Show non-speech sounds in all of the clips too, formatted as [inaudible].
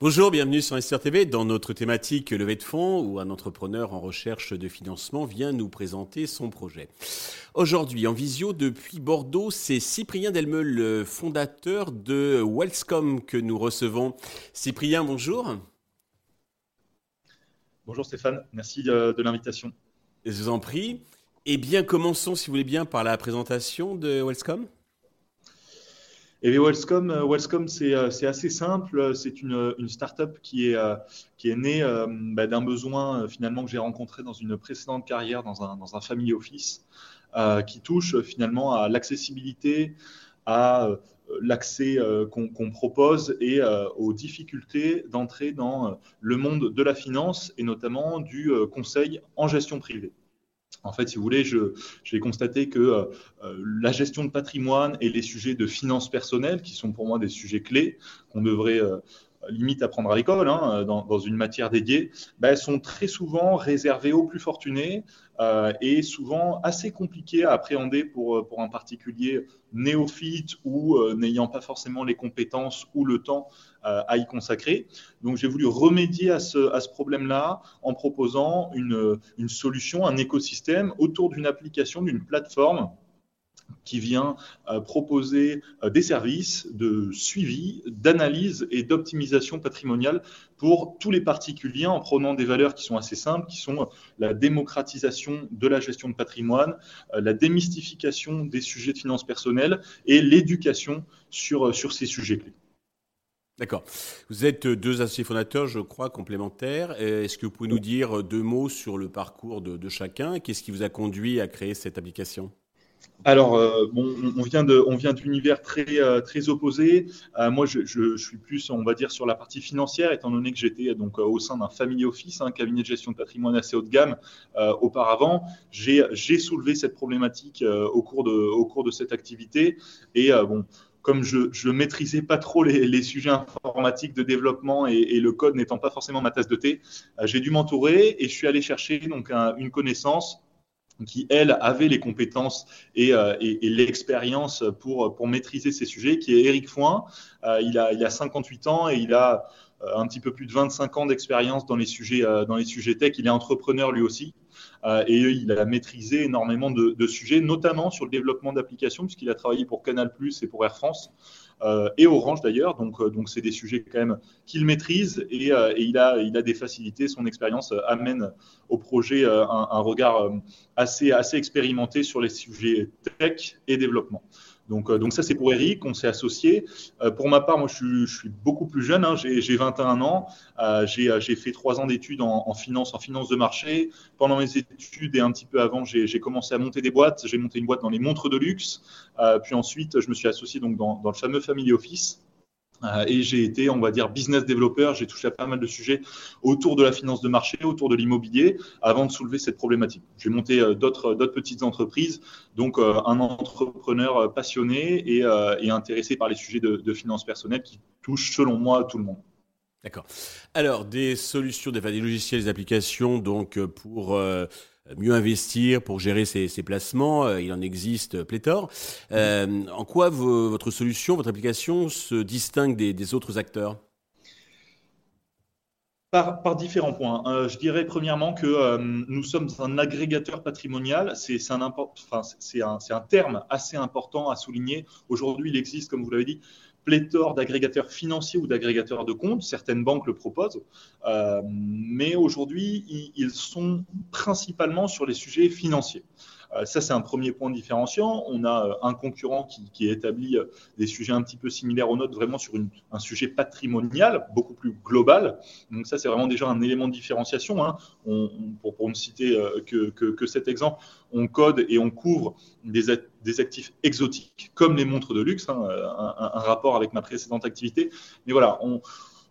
Bonjour, bienvenue sur SR TV. Dans notre thématique levée de fonds, où un entrepreneur en recherche de financement vient nous présenter son projet. Aujourd'hui, en visio depuis Bordeaux, c'est Cyprien Delmeul, le fondateur de Wellscom, que nous recevons. Cyprien, bonjour. Bonjour Stéphane, merci de, de l'invitation. Je vous en prie. Eh bien, commençons, si vous voulez bien, par la présentation de Wellscom. Et Wellscom, euh, Wellscom euh, c'est assez simple. C'est une, une start-up qui est, euh, qui est née bah, d'un besoin finalement que j'ai rencontré dans une précédente carrière dans un, dans un family office qui touche finalement à l'accessibilité, à l'accès qu'on propose et aux difficultés d'entrer dans le monde de la finance et notamment du conseil en gestion privée. En fait, si vous voulez, j'ai constaté que euh, euh, la gestion de patrimoine et les sujets de finances personnelles, qui sont pour moi des sujets clés qu'on devrait euh, limite apprendre à l'école, hein, dans, une matière dédiée, ben, sont très souvent réservées aux plus fortunés euh, et souvent assez compliquées à appréhender pour, pour un particulier néophyte ou euh, n'ayant pas forcément les compétences ou le temps euh, à y consacrer. Donc j'ai voulu remédier à ce, à problème-là en proposant une solution, un écosystème autour d'une application, d'une plateforme qui vient euh, proposer euh, des services de suivi, d'analyse et d'optimisation patrimoniale pour tous les particuliers en prenant des valeurs qui sont assez simples, qui sont la démocratisation de la gestion de patrimoine, euh, la démystification des sujets de finances personnelles et l'éducation sur, sur ces sujets clés. D'accord. Vous êtes deux associés fondateurs, je crois, complémentaires. Est-ce que vous pouvez nous dire deux mots sur le parcours de, de chacun? Qu'est-ce qui vous a conduit à créer cette application? Alors, euh, on vient de, on d'univers très, euh. Euh, moi, je, suis plus, on va dire, sur la partie financière, étant donné que j'étais donc au sein d'un family office, un cabinet de gestion de patrimoine assez haut de gamme auparavant. J'ai soulevé cette problématique au cours de, cette activité. Et bon, comme je, je maîtrisais pas trop les, sujets informatiques de développement et, et le code n'étant pas forcément ma tasse de thé, j'ai dû m'entourer et je suis allé chercher donc une connaissance qui, elle, avait les compétences et, euh, et, et l'expérience pour, pour maîtriser ces sujets, qui est Eric Foin. Euh, il, a, il a 58 ans et il a euh, un petit peu plus de 25 ans d'expérience dans les sujets dans les sujets tech. Il est entrepreneur lui aussi et il a maîtrisé énormément de, de sujets, notamment sur le développement d'applications puisqu'il a travaillé pour Canal+ et pour Air France. Euh, et Orange d'ailleurs. Donc, euh, donc c'est des sujets quand même qu'il maîtrise et, euh, il, a, il a des facilités. Son expérience amène au projet un, un regard assez, assez expérimenté sur les sujets tech et développement. Donc, donc ça, c'est pour Eric, on s'est associé. Euh, pour ma part, moi, je suis, je suis beaucoup plus jeune, hein, j'ai 21 ans. Euh, j'ai fait trois ans d'études en, en, finance, en finance de marché. Pendant mes études et un petit peu avant, j'ai commencé à monter des boîtes. J'ai monté une boîte dans les montres de luxe. Euh, puis ensuite, je me suis associé donc dans, dans le fameux Family Office. Euh, et j'ai été, on va dire, business developer. J'ai touché à pas mal de sujets autour de la finance de marché, autour de l'immobilier, avant de soulever cette problématique. J'ai monté euh, d'autres petites entreprises, donc euh, un entrepreneur passionné et, intéressé par les sujets de, de finances personnelles qui touchent, selon moi, tout le monde. D'accord. Alors, des solutions, des logiciels, des applications, donc pour mieux investir pour gérer ses, placements. Euh, il en existe pléthore. Euh, en quoi votre solution, votre application se distingue des, autres acteurs? Par, différents points. Euh, je dirais premièrement que euh, nous sommes un agrégateur patrimonial. C'est un, terme assez important à souligner. Aujourd'hui, il existe, comme vous l'avez dit, pléthore d'agrégateurs financiers ou d'agrégateurs de comptes. Certaines banques le proposent. Euh, mais aujourd'hui, ils sont principalement sur les sujets financiers. Euh, ça, c'est un premier point différenciant. On a euh, un concurrent qui, qui, établit euh, des sujets un petit peu similaires aux nôtres, vraiment sur une, un sujet patrimonial, beaucoup plus global. Donc ça, c'est vraiment déjà un élément de différenciation. Hein. On, pour, pour, ne citer que, que, que, cet exemple, on code et on couvre des, actifs exotiques, comme les montres de luxe, hein, un, un, rapport avec ma précédente activité. Mais voilà, on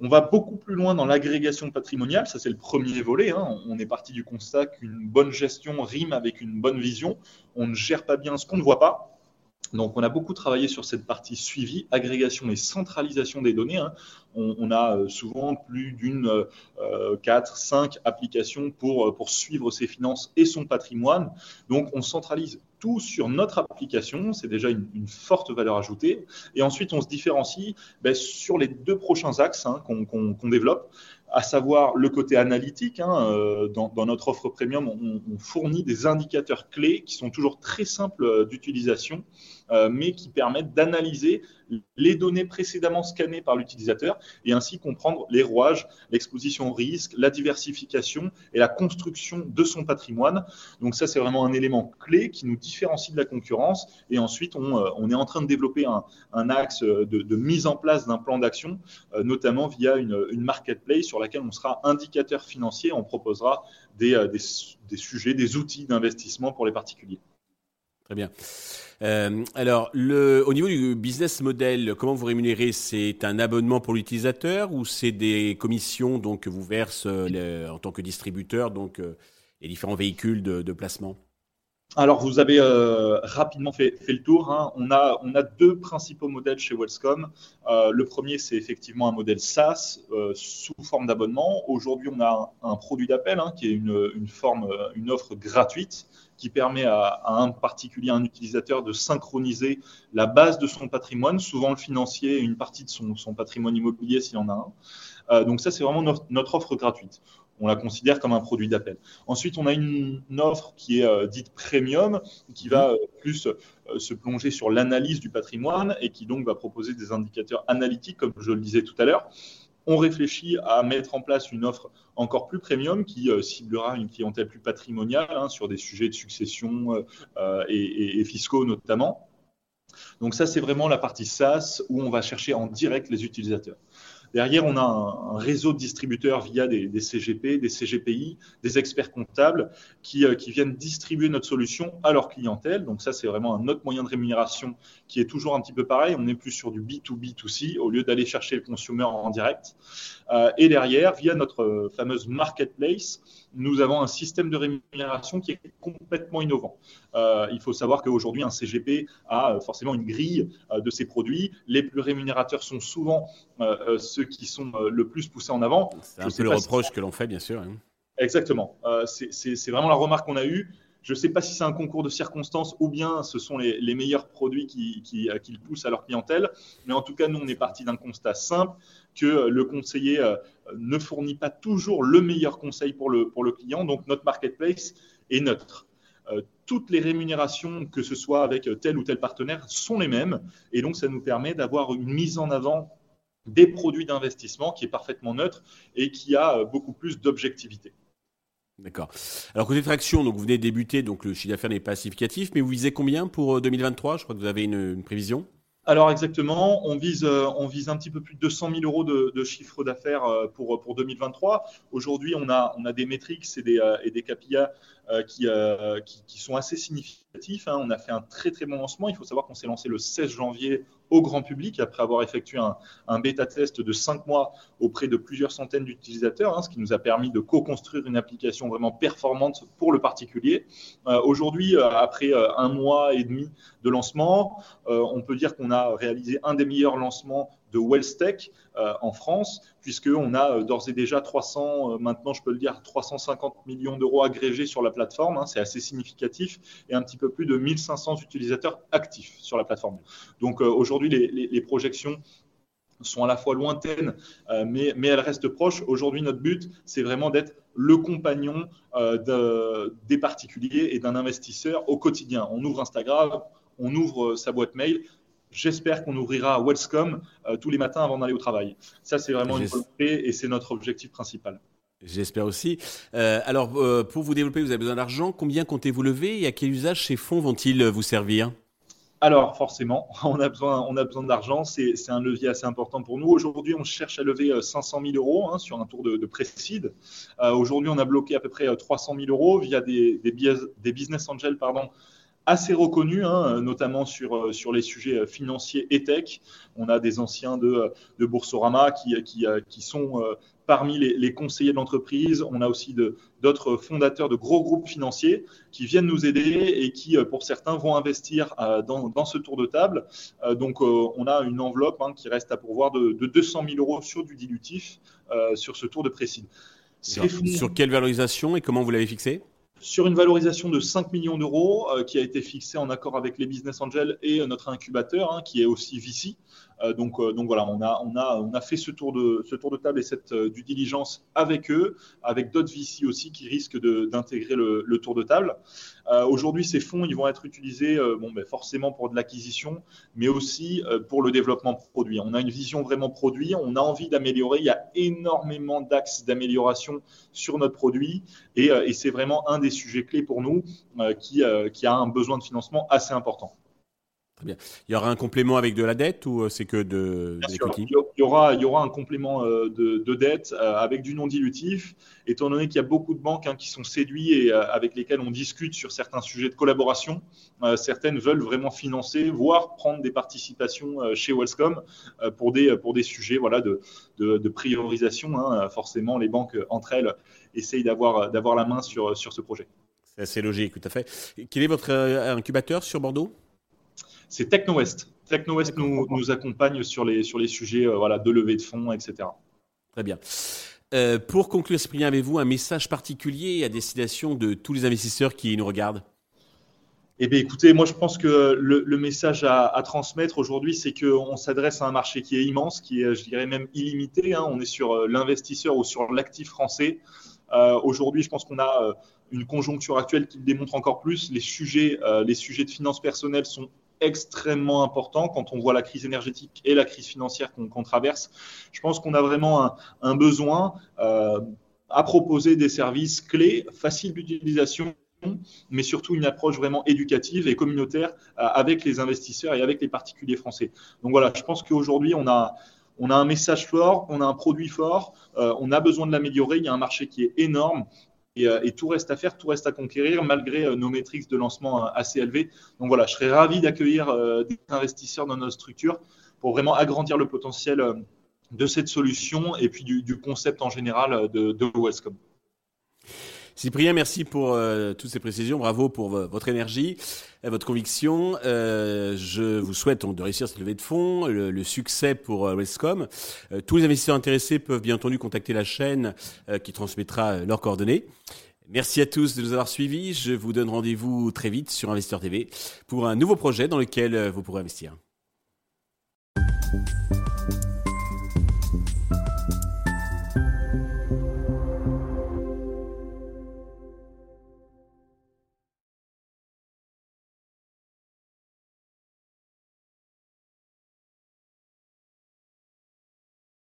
on va beaucoup plus loin dans l'agrégation patrimoniale, ça c'est le premier volet. Hein. On est parti du constat qu'une bonne gestion rime avec une bonne vision. On ne gère pas bien ce qu'on ne voit pas. Donc, on a beaucoup travaillé sur cette partie suivi, agrégation et centralisation des données. Hein. On, a euh, souvent plus d'une, euh, 4, 5 applications pour, euh, pour suivre ses finances et son patrimoine. Donc, on centralise tout sur notre application. C'est déjà une, forte valeur ajoutée. Et ensuite, on se différencie ben, sur les deux prochains axes hein, qu'on développe à savoir le côté analytique. Hein, euh, dans, notre offre premium, on, fournit des indicateurs clés qui sont toujours très simples euh, d'utilisation, euh, mais qui permettent d'analyser les données précédemment scannées par l'utilisateur et ainsi comprendre les rouages, l'exposition au risque, la diversification et la construction de son patrimoine. Donc ça, c'est vraiment un élément clé qui nous différencie de la concurrence. Et ensuite, on, est en train de développer un, axe de, mise en place d'un plan d'action, notamment via une, une marketplace sur laquelle on sera indicateur financier. On proposera euh, des, sujets, des outils d'investissement pour les particuliers. Très bien. Euh, alors, le, au niveau du business model, comment vous rémunérez? C'est un abonnement pour l'utilisateur ou c'est des commissions donc, que vous versez euh, en tant que distributeur donc, les différents véhicules de placement? Alors, vous avez euh, rapidement fait, le tour. Hein. On, a, deux principaux modèles chez Wellscom. Euh, le premier, c'est effectivement un modèle SaaS euh, sous forme d'abonnement. Aujourd'hui, on a un, produit d'appel hein, qui est une offre gratuite qui permet à, un particulier, un utilisateur, de synchroniser la base de son patrimoine, souvent le financier et une partie de son, patrimoine immobilier s'il y en a un. donc ça, c'est vraiment notre offre gratuite on la considère comme un produit d'appel. Ensuite, on a une, offre qui est euh, dite premium, qui va euh, plus euh, se plonger sur l'analyse du patrimoine et qui donc va proposer des indicateurs analytiques, comme je le disais tout à l'heure. On réfléchit à mettre en place une offre encore plus premium qui ciblera une clientèle plus patrimoniale hein, sur des sujets de succession et, fiscaux notamment. Donc ça, c'est vraiment la partie SaaS où on va chercher en direct les utilisateurs. Derrière, on a un, réseau de distributeurs via des, CGP, des CGPI, des experts comptables euh, qui, viennent distribuer notre solution à leur clientèle. Donc ça, c'est vraiment un autre moyen de rémunération qui est toujours un petit peu pareil. On n'est plus sur du B2B2C au lieu d'aller chercher le consumer en direct. Euh, et derrière, via notre fameuse marketplace, nous avons un système de rémunération qui est complètement innovant. Euh, il faut savoir qu'aujourd'hui, un CGP a forcément une grille de ses produits. Les plus rémunérateurs sont souvent ceux qui sont le plus poussés en avant. C'est un peu le reproche que l'on fait, bien sûr. Hein. Exactement. c'est vraiment la remarque qu'on a eue. Je ne sais pas si c'est un concours de circonstances ou bien ce sont les, meilleurs produits qui, poussent à leur clientèle. Mais en tout cas, nous, on est parti d'un constat simple que le conseiller euh, ne fournit pas toujours le meilleur conseil pour le, pour le client. Donc, notre marketplace est neutre. Euh, toutes les rémunérations, que ce soit avec tel ou tel partenaire, sont les mêmes. Et donc, ça nous permet d'avoir une mise en avant des produits d'investissement qui est parfaitement neutre et qui a euh, beaucoup plus d'objectivité. D'accord. Alors côté traction, donc vous venez de débuter, donc le chiffre d'affaires n'est pas significatif, mais vous visez combien pour 2023 euh, Je crois que vous avez une, prévision. Alors exactement, on vise, euh, on vise un petit peu plus de 200 000 euros de, chiffre d'affaires euh, pour, pour 2023. Aujourd'hui, on a, on a des métriques et des, et des qui, qui, sont assez significatifs. Hein. On a fait un très très bon lancement. Il faut savoir qu'on s'est lancé le 16 janvier au grand public après avoir effectué un, bêta-test de cinq mois auprès de plusieurs centaines d'utilisateurs, hein, ce qui nous a permis de co-construire une application vraiment performante pour le particulier. Euh, aujourd'hui, euh, après euh, un mois et demi de lancement, on peut dire qu'on a réalisé un des meilleurs lancements de Wellstech euh, en France, puisqu'on a euh, d'ores et déjà 300, euh, maintenant je peux le dire, 350 millions d'euros agrégés sur la plateforme. Hein, c'est assez significatif et un petit peu plus de 1500 utilisateurs actifs sur la plateforme. Donc aujourd'hui, les, projections sont à la fois lointaines, mais, mais, elles restent proches. Aujourd'hui, notre but, c'est vraiment d'être le compagnon de, des particuliers et d'un investisseur au quotidien. On ouvre Instagram, on ouvre sa boîte mail, J'espère qu'on ouvrira Wellscom euh, tous les matins avant d'aller au travail. Ça, c'est vraiment une volonté et c'est notre objectif principal. J'espère aussi. Euh, alors, euh, pour vous développer, vous avez besoin d'argent. Combien comptez-vous lever et à quel usage ces fonds vont-ils vous servir? Alors forcément, [laughs] on a besoin, on a besoin d'argent, c'est un levier assez important pour nous. Aujourd'hui, on cherche à lever 500 000 euros hein, sur un tour de, de précide. Aujourd'hui, on a bloqué à peu près 300 000 euros via des, des, des business angels pardon, assez reconnu, hein, notamment sur, euh, sur les sujets euh, financiers et tech. On a des anciens de, de Boursorama qui, qui, euh, qui sont parmi les, conseillers de l'entreprise, on a aussi d'autres fondateurs de gros groupes financiers qui viennent nous aider et qui, pour certains, vont investir dans, ce tour de table. donc, on a une enveloppe hein, qui reste à pourvoir de, 200 000 euros sur du dilutif sur ce tour de précide. Sur quelle valorisation et comment vous l'avez fixé? Sur une valorisation de 5 millions d'euros qui a été fixée en accord avec les business angels et notre incubateur, hein, qui est aussi VC. Euh, donc, euh, donc voilà, on a, fait ce tour de, table et cette euh, due diligence avec eux, avec d'autres VC aussi qui risquent d'intégrer le, tour de table. Aujourd'hui, ces fonds, ils vont être utilisés bon, ben forcément pour de l'acquisition, mais aussi pour le développement produit. On a une vision vraiment produit, on a envie d'améliorer. Il y a énormément d'axes d'amélioration sur notre produit et, c'est vraiment un des sujets clés pour nous qui a un besoin de financement assez important. Il y aura un complément avec de la dette ou euh, c'est que de, l'équity il, y aura, il y aura un complément euh, de, dette euh, avec du non dilutif, étant donné qu'il y a beaucoup de banques hein, qui sont séduites et avec lesquelles on discute sur certains sujets de collaboration. certaines veulent vraiment financer, voire prendre des participations chez Wellscom pour, des, pour des sujets voilà, de, de, priorisation. Hein. Forcément, les banques entre elles essayent d'avoir la main sur, sur ce projet. C'est assez logique, tout à fait. Quel est votre incubateur sur Bordeaux? C'est TechnoWest. TechnoWest nous, nous accompagne sur les, sur les sujets euh, voilà, de levée de fonds, etc. Très bien. Euh, pour conclure, Cyprien, avez-vous un message particulier à destination de tous les investisseurs qui nous regardent? Eh bien, écoutez, moi, je pense que le, message à, transmettre aujourd'hui, c'est qu'on s'adresse à un marché qui est immense, qui est, je dirais même illimité. Hein. On est sur euh, l'investisseur ou sur l'actif français. aujourd'hui, je pense qu'on a une conjoncture actuelle qui le démontre encore plus. Les sujets, les sujets de finances personnelles sont extrêmement important quand on voit la crise énergétique et la crise financière qu'on traverse. Je pense qu'on a vraiment un, besoin euh, à proposer des services clés, faciles d'utilisation mais surtout une approche vraiment éducative et communautaire euh, avec les investisseurs et avec les particuliers français. Donc voilà, je pense qu'aujourd'hui, on a, on a un message fort, on a un produit fort, euh, on a besoin de l'améliorer, il y a un marché qui est énorme euh, et, tout reste à faire, tout reste à conquérir malgré euh, nos métriques de lancement euh, assez élevées. Donc voilà, je serais ravi d'accueillir des investisseurs dans notre structure pour vraiment agrandir le potentiel de cette solution et puis du, concept en général de, de Westcom. Cyprien, merci pour euh, toutes ces précisions. Bravo pour votre énergie, votre conviction. Euh, je vous souhaite de réussir cette levée de fonds, le, succès pour euh, Westcom. tous les investisseurs intéressés peuvent bien entendu contacter la chaîne qui transmettra leurs coordonnées. Merci à tous de nous avoir suivis. Je vous donne rendez-vous très vite sur Investeur TV pour un nouveau projet dans lequel vous pourrez investir.